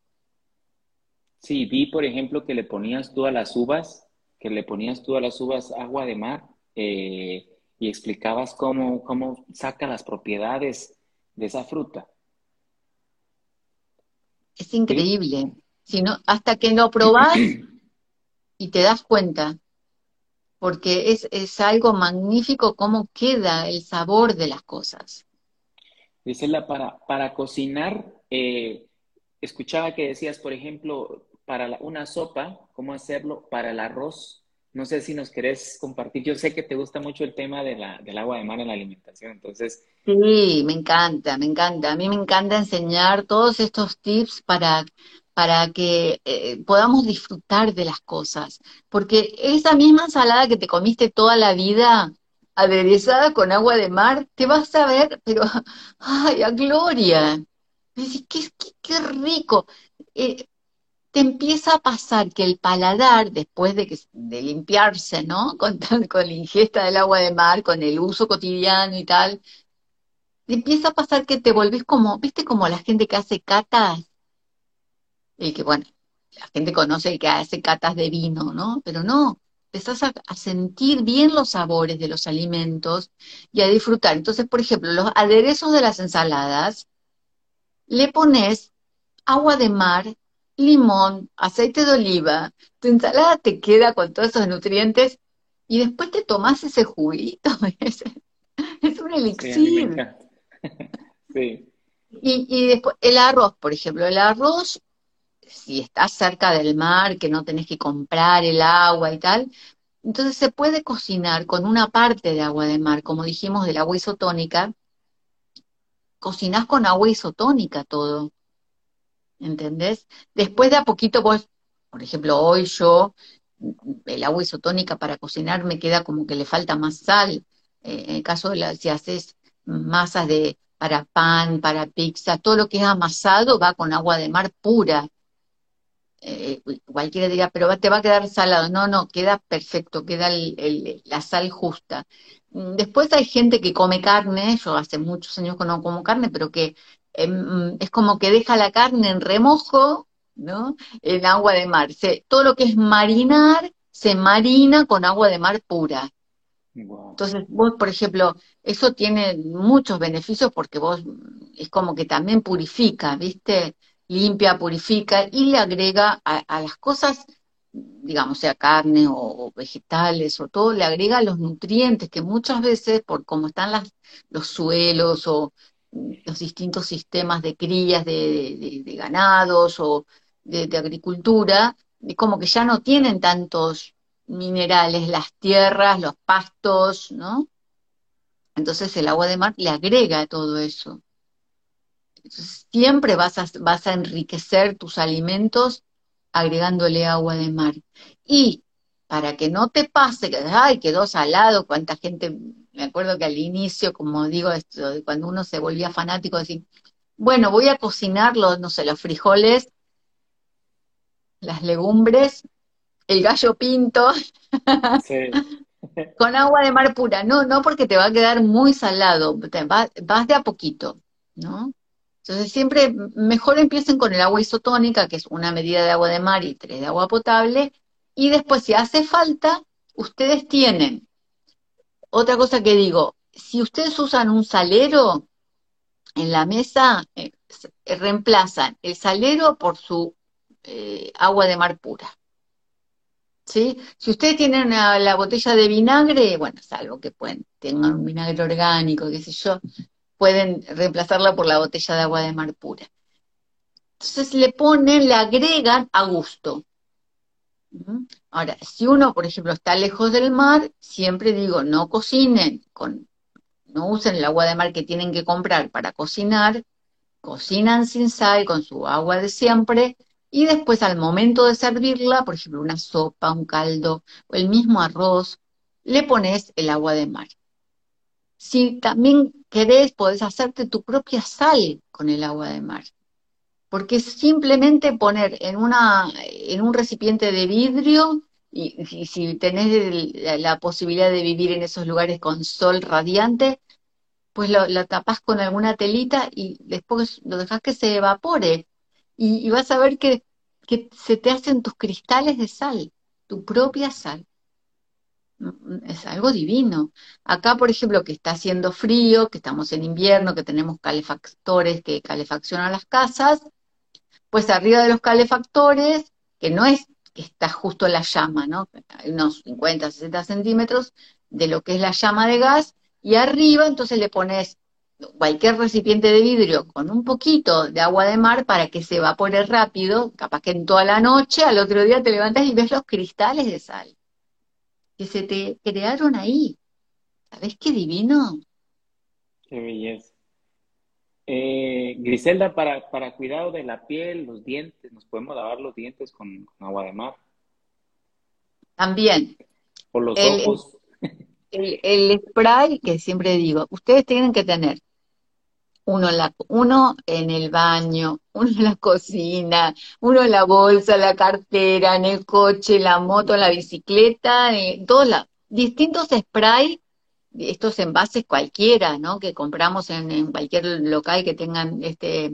Sí, vi, por ejemplo, que le ponías tú a las uvas, que le ponías tú a las uvas agua de mar eh, y explicabas cómo, cómo saca las propiedades de esa fruta. Es increíble. Si hasta que lo probás y te das cuenta, porque es, es algo magnífico cómo queda el sabor de las cosas. Gisela, para, para cocinar, eh, escuchaba que decías, por ejemplo, para una sopa, cómo hacerlo para el arroz. No sé si nos querés compartir. Yo sé que te gusta mucho el tema de la, del agua de mar en la alimentación, entonces. Sí, me encanta, me encanta. A mí me encanta enseñar todos estos tips para, para que eh, podamos disfrutar de las cosas. Porque esa misma ensalada que te comiste toda la vida, aderezada con agua de mar, te vas a ver, pero, ay, a gloria. Qué, rico. Eh, te empieza a pasar que el paladar, después de, que, de limpiarse, ¿no? Con, con la ingesta del agua de mar, con el uso cotidiano y tal, te empieza a pasar que te volvés como, ¿viste? Como la gente que hace catas. Y que, bueno, la gente conoce que hace catas de vino, ¿no? Pero no, empezás a, a, sentir bien los sabores de los alimentos y a disfrutar. Entonces, por ejemplo, los aderezos de las ensaladas, le pones agua de mar limón, aceite de oliva, tu ensalada te queda con todos esos nutrientes y después te tomas ese juguito. es, un elixir. Sí, Y, y después el arroz, por ejemplo, el arroz, si estás cerca del mar, que no tenés que comprar el agua y tal, entonces se puede cocinar con una parte de agua de mar, como dijimos, del agua isotónica. Cocinás con agua isotónica todo. ¿entendés? Después de a poquito vos, por ejemplo, hoy yo, el agua isotónica para cocinar me queda como que le falta más sal. Eh, en el caso de la, si haces masas de para pan, para pizza, todo lo que es amasado va con agua de mar pura. Eh, cualquiera diría, pero te va a quedar salado. No, no, queda perfecto, queda la sal justa. Después hay gente que come carne, yo hace muchos años que no como carne, pero que Em, es como que deja la carne en remojo, ¿no? En agua de mar. todo lo que es marinar se marina con agua de mar pura. Entonces, vos, por ejemplo, eso tiene muchos beneficios porque vos es como que también purifica, ¿viste? Limpia, purifica y le agrega a, las cosas, digamos, sea carne o, vegetales o todo, le agrega los nutrientes que muchas veces, por cómo están las, los suelos o los distintos sistemas de crías de, ganados o de, agricultura, como que ya no tienen tantos minerales, las tierras, los pastos, ¿no? Entonces el agua de mar le agrega todo eso. Siempre vas a, vas a enriquecer tus alimentos agregándole agua de mar. Y para que no te pase que, ay, quedó salado, cuánta gente me acuerdo que al inicio, como digo, esto, cuando uno se volvía fanático, decir, bueno, voy a cocinar los, no sé, los frijoles, las legumbres, el gallo pinto, con agua de mar pura. No, no porque te va a quedar muy salado, vas de a poquito, ¿no? Entonces siempre mejor empiecen con el agua isotónica, que es una medida de agua de mar y tres de agua potable, y después si hace falta, ustedes tienen otra cosa que digo, si ustedes usan un salero en la mesa, eh, reemplazan el salero por su eh, agua de mar pura. ¿Sí? Si ustedes tienen la botella de vinagre, bueno, salvo que pueden, tengan un vinagre orgánico, qué sé yo, pueden reemplazarla por la botella de agua de mar pura. Entonces le ponen, le agregan a gusto. Ahora, si uno, por ejemplo, está lejos del mar, siempre digo, no cocinen, con, no usen el agua de mar que tienen que comprar para cocinar, cocinan sin sal con su agua de siempre Y después al momento de servirla, por ejemplo, una sopa, un caldo o el mismo arroz, le pones el agua de mar. Si también querés, podés hacerte tu propia sal con el agua de mar. Porque simplemente poner en, una, en un recipiente de vidrio, y, si tenés la, posibilidad de vivir en esos lugares con sol radiante, pues lo, la tapás con alguna telita y después lo dejas que se evapore. Y, vas a ver que se te hacen tus cristales de sal, tu propia sal. Mm, es algo divino. Acá, por ejemplo, que está haciendo frío, que estamos en invierno, que tenemos calefactores que calefaccionan las casas, pues arriba de los calefactores, que no es que está justo la llama, ¿no? Unos 50, 60 centímetros de lo que es la llama de gas, y arriba entonces le pones cualquier recipiente de vidrio con un poquito de agua de mar para que se evapore rápido, capaz que en toda la noche, al otro día te levantas y ves los cristales de sal que se te crearon ahí. ¿Sabes qué divino? Qué belleza. Eh, Griselda, para, para cuidado de la piel, los dientes, ¿nos podemos lavar los dientes con, agua de mar? También. Por los ojos. El, el, spray que siempre digo, ustedes tienen que tener uno en, la, uno en el baño, uno en la cocina, uno en la bolsa, la cartera, en el coche, la moto, la bicicleta, todos los distintos sprays, estos envases cualquiera, ¿no? Que compramos en, cualquier local que tengan este,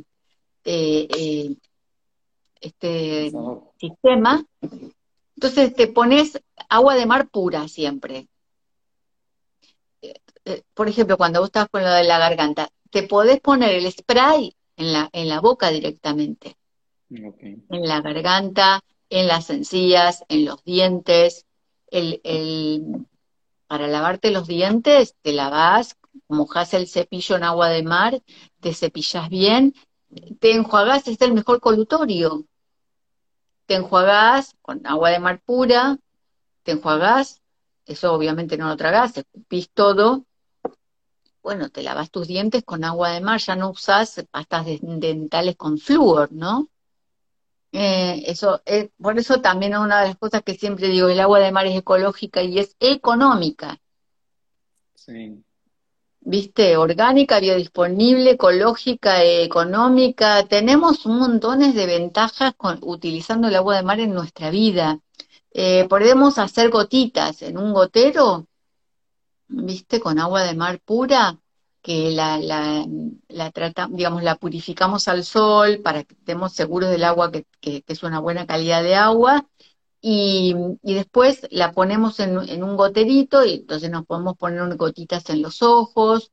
eh, eh, este sistema. Entonces te pones agua de mar pura siempre. Eh, por ejemplo, cuando vos estás con lo de la garganta, te podés poner el spray en la, en la boca directamente. En la garganta, en las encías, en los dientes. El, el, para lavarte los dientes, te lavas, mojas el cepillo en agua de mar, te cepillas bien, te enjuagás, es el mejor colutorio. Te enjuagás con agua de mar pura, te enjuagás, eso obviamente no lo tragás, escupís todo, bueno, te lavas tus dientes con agua de mar, ya no usas pastas dentales con flúor, ¿no? Eh, eso, eh, por eso también una de las cosas que siempre digo, el agua de mar es ecológica y es económica. Sí. ¿Viste? Orgánica, biodisponible, ecológica, económica. Tenemos un montones de ventajas con, utilizando el agua de mar en nuestra vida. Eh, podemos hacer gotitas en un gotero, ¿viste? Con agua de mar pura, que la, la, la digamos, la purificamos al sol para que estemos seguros del agua, que, que, es una buena calidad de agua, y, y después la ponemos en, en, un goterito, y entonces nos podemos poner gotitas en los ojos,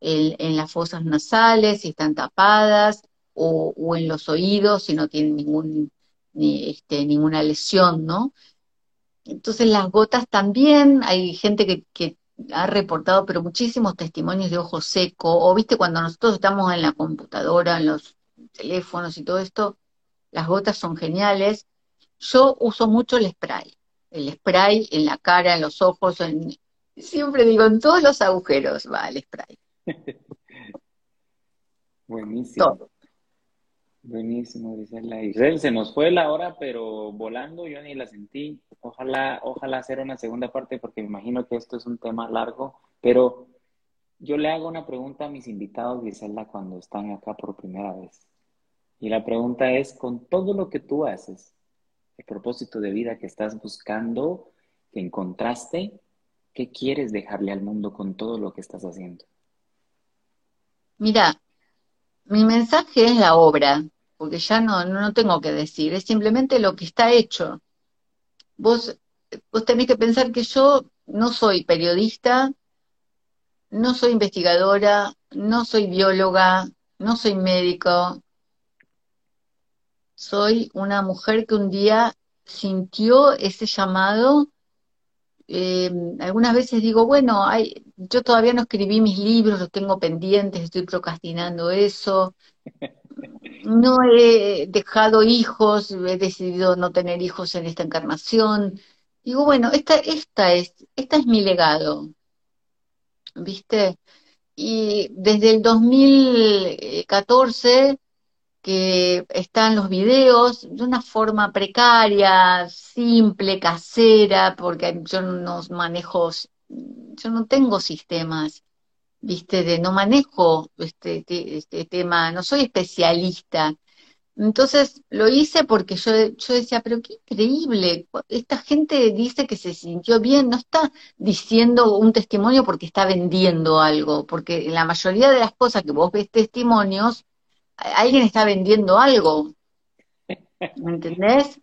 en las fosas nasales, si están tapadas, o, o en los oídos, si no tienen ningún, ni, este, ninguna lesión, ¿no? Entonces las gotas también, hay gente que ha reportado, pero muchísimos testimonios de ojo seco, o viste cuando nosotros estamos en la computadora, en los teléfonos y todo esto, las gotas son geniales. Yo uso mucho el spray, el spray en la cara, en los ojos, en, siempre digo, en todos los agujeros va el spray. Buenísimo. Buenísimo, Grisela. Israel, se nos fue la hora, pero volando yo ni la sentí. Ojalá, ojalá hacer una segunda parte porque me imagino que esto es un tema largo, pero yo le hago una pregunta a mis invitados, Gisela, cuando están acá por primera vez. Y la pregunta es, con todo lo que tú haces, el propósito de vida que estás buscando, que encontraste, ¿qué quieres dejarle al mundo con todo lo que estás haciendo? Mira, mi mensaje es la obra, porque ya no, no tengo que decir, es simplemente lo que está hecho. Vos, vos tenés que pensar que yo no soy periodista, no soy investigadora, no soy bióloga, no soy médico. Soy una mujer que un día sintió ese llamado. Eh, algunas veces digo, bueno, hay, yo todavía no escribí mis libros, los tengo pendientes, estoy procrastinando eso no he dejado hijos, he decidido no tener hijos en esta encarnación. Digo, bueno, esta, esta es, esta es mi legado. ¿Viste? Y desde el 2014 que están los videos de una forma precaria, simple, casera, porque yo no manejo, yo no tengo sistemas, viste, de no manejo este, este tema, no soy especialista. Entonces lo hice porque yo, yo decía, pero qué increíble, esta gente dice que se sintió bien, no está diciendo un testimonio porque está vendiendo algo, porque en la mayoría de las cosas que vos ves testimonios, alguien está vendiendo algo. ¿Me entendés?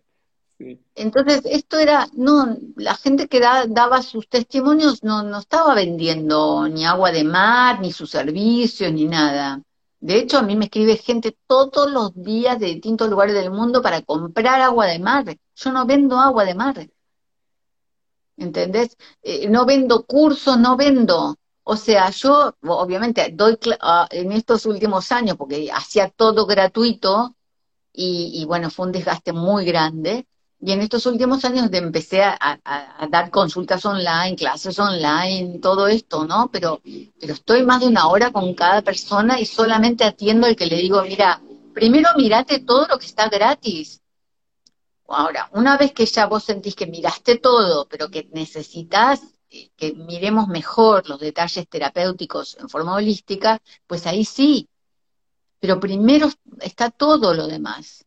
Entonces, esto era, no, la gente que daba sus testimonios no, no estaba vendiendo ni agua de mar, ni sus servicios, ni nada. De hecho, a mí me escribe gente todos los días de distintos lugares del mundo para comprar agua de mar. Yo no vendo agua de mar. ¿Entendés? Eh, no vendo cursos, no vendo. O sea, yo obviamente doy ah, en estos últimos años, porque hacía todo gratuito y, bueno, fue un desgaste muy grande. Y en estos últimos años empecé a, dar consultas online, clases online, todo esto, ¿no? Pero, estoy más de una hora con cada persona y solamente atiendo al que le digo, mira, primero mirate todo lo que está gratis. Ahora, una vez que ya vos sentís que miraste todo, pero que necesitas que miremos mejor los detalles terapéuticos en forma holística, pues ahí sí. Pero primero está todo lo demás.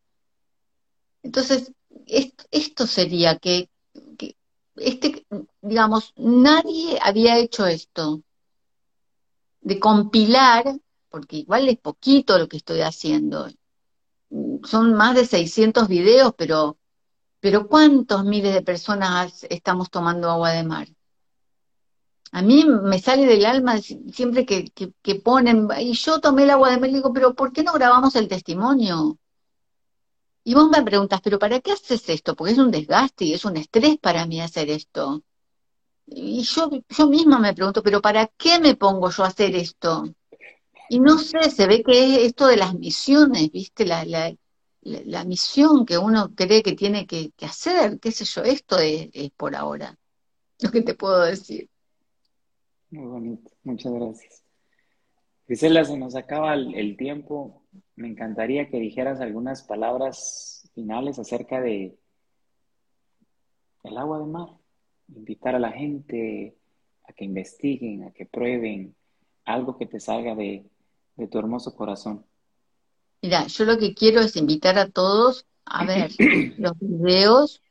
Entonces, esto, sería que, este, digamos, nadie había hecho esto, de compilar, porque igual es poquito lo que estoy haciendo. Son más de 600 videos, pero, pero ¿cuántos miles de personas estamos tomando agua de mar? A mí me sale del alma siempre que, ponen, y yo tomé el agua de mar, digo, pero ¿por qué no grabamos el testimonio? Y vos me preguntas, ¿pero para qué haces esto? Porque es un desgaste y es un estrés para mí hacer esto. Y yo, yo misma me pregunto, ¿pero para qué me pongo yo a hacer esto? Y no sé, se ve que es esto de las misiones, ¿viste? La, la, la misión que uno cree que tiene que, hacer, qué sé yo, esto es por ahora, lo que te puedo decir. Muy bonito, muchas gracias. Gisela, se nos acaba el, tiempo. Me encantaría que dijeras algunas palabras finales acerca de el agua de mar. Invitar a la gente a que investiguen, a que prueben algo que te salga de, de tu hermoso corazón. Mira, yo lo que quiero es invitar a todos a ver los videos,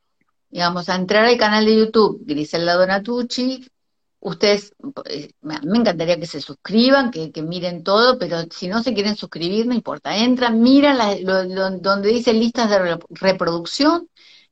digamos, a entrar al canal de YouTube Griselda Donatucci, ustedes, eh, me encantaría que se suscriban, que, miren todo, pero si no se quieren suscribir, no importa, entran, miran donde dice listas de reproducción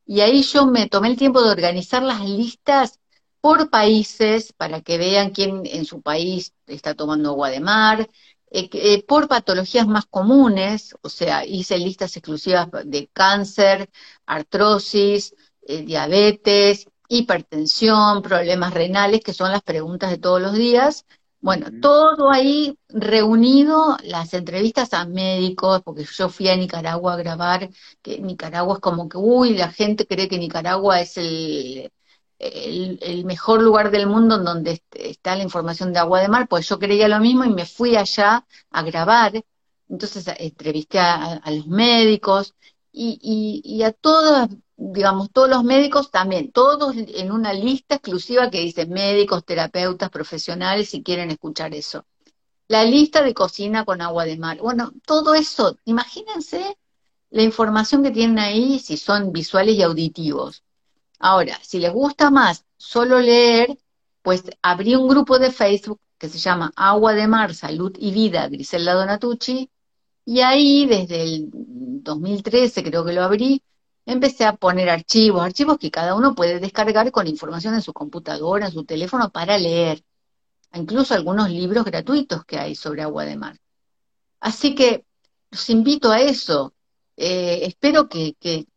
y ahí yo me tomé el tiempo de organizar las listas por países para que vean quién en su país está tomando agua de mar, eh, eh, por patologías más comunes, o sea, hice listas exclusivas de cáncer, artrosis, diabetes, hipertensión, problemas renales, que son las preguntas de todos los días. Bueno, todo ahí reunido, las entrevistas a médicos, porque yo fui a Nicaragua a grabar, que Nicaragua es como que, uy, la gente cree que Nicaragua es el, el, mejor lugar del mundo en donde está la información de agua de mar, pues yo creía lo mismo y me fui allá a grabar. Entonces entrevisté a, los médicos y, y, y a todas digamos, todos los médicos también, todos en una lista exclusiva que dice médicos, terapeutas, profesionales, si quieren escuchar eso. La lista de cocina con agua de mar. Bueno, todo eso, imagínense la información que tienen ahí si son visuales y auditivos. Ahora, si les gusta más solo leer, pues abrí un grupo de Facebook que se llama Agua de Mar, Salud y Vida, Griselda Donatucci, y ahí desde el 2013 creo que lo abrí, empecé a poner archivos, archivos que cada uno puede descargar con información en su computadora, en su teléfono para leer, incluso algunos libros gratuitos que hay sobre agua de mar. Así que los invito a eso. Eh, espero que,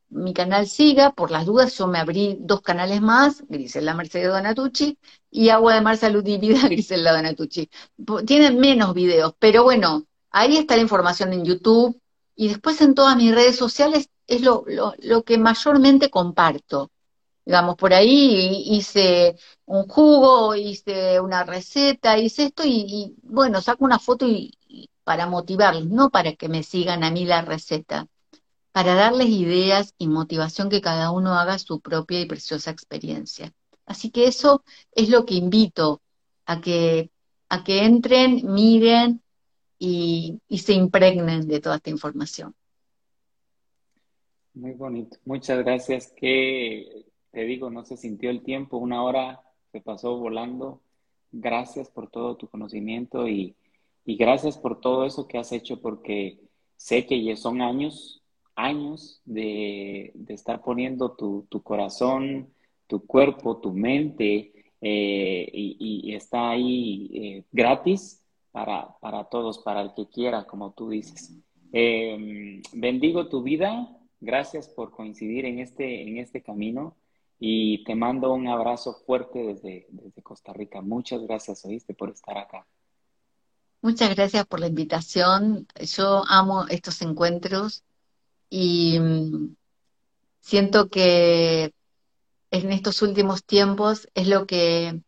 mi canal siga, por las dudas yo me abrí dos canales más, Grisela Mercedes Donatucci y Agua de Mar Salud y Vida Grisela Donatucci. Tienen menos videos, pero bueno, ahí está la información en YouTube y después en todas mis redes sociales es lo, lo, que mayormente comparto. Digamos, por ahí hice un jugo, hice una receta, hice esto y, bueno, saco una foto y, para motivarlos, no para que me sigan a mí la receta, para darles ideas y motivación que cada uno haga su propia y preciosa experiencia. Así que eso es lo que invito a que, a que entren, miren y se impregnen de toda esta información. Muy bonito. Muchas gracias. Que te digo, no se sintió el tiempo, una hora se pasó volando. Gracias por todo tu conocimiento y, gracias por todo eso que has hecho, porque sé que ya son años, años de, estar poniendo tu, corazón, tu cuerpo, tu mente, eh, y, está ahí eh, gratis para, para todos, para el que quiera, como tú dices. Em, bendigo tu vida, gracias por coincidir en este, en este camino y te mando un abrazo fuerte desde, desde Costa Rica. Muchas gracias, oíste, por estar acá. Muchas gracias por la invitación. Yo amo estos encuentros y mm, siento que en estos últimos tiempos es lo que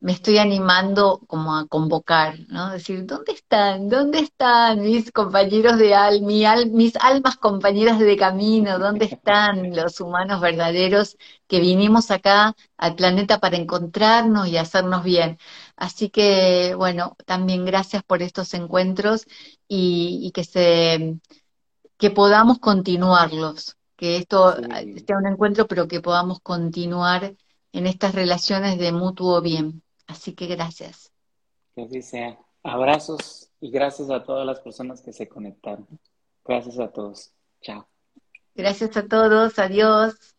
me estoy animando como a convocar, ¿no? Decir, ¿dónde están? ¿Dónde están mis compañeros de alma, mis almas compañeras de camino? ¿Dónde están los humanos verdaderos que vinimos acá al planeta para encontrarnos y hacernos bien? Así que, bueno, también gracias por estos encuentros y, que se que podamos continuarlos, que esto sea un encuentro, pero que podamos continuar en estas relaciones de mutuo bien. Así que gracias. Que así sea. Abrazos y gracias a todas las personas que se conectaron. Gracias a todos. Chao. Gracias a todos. Adiós.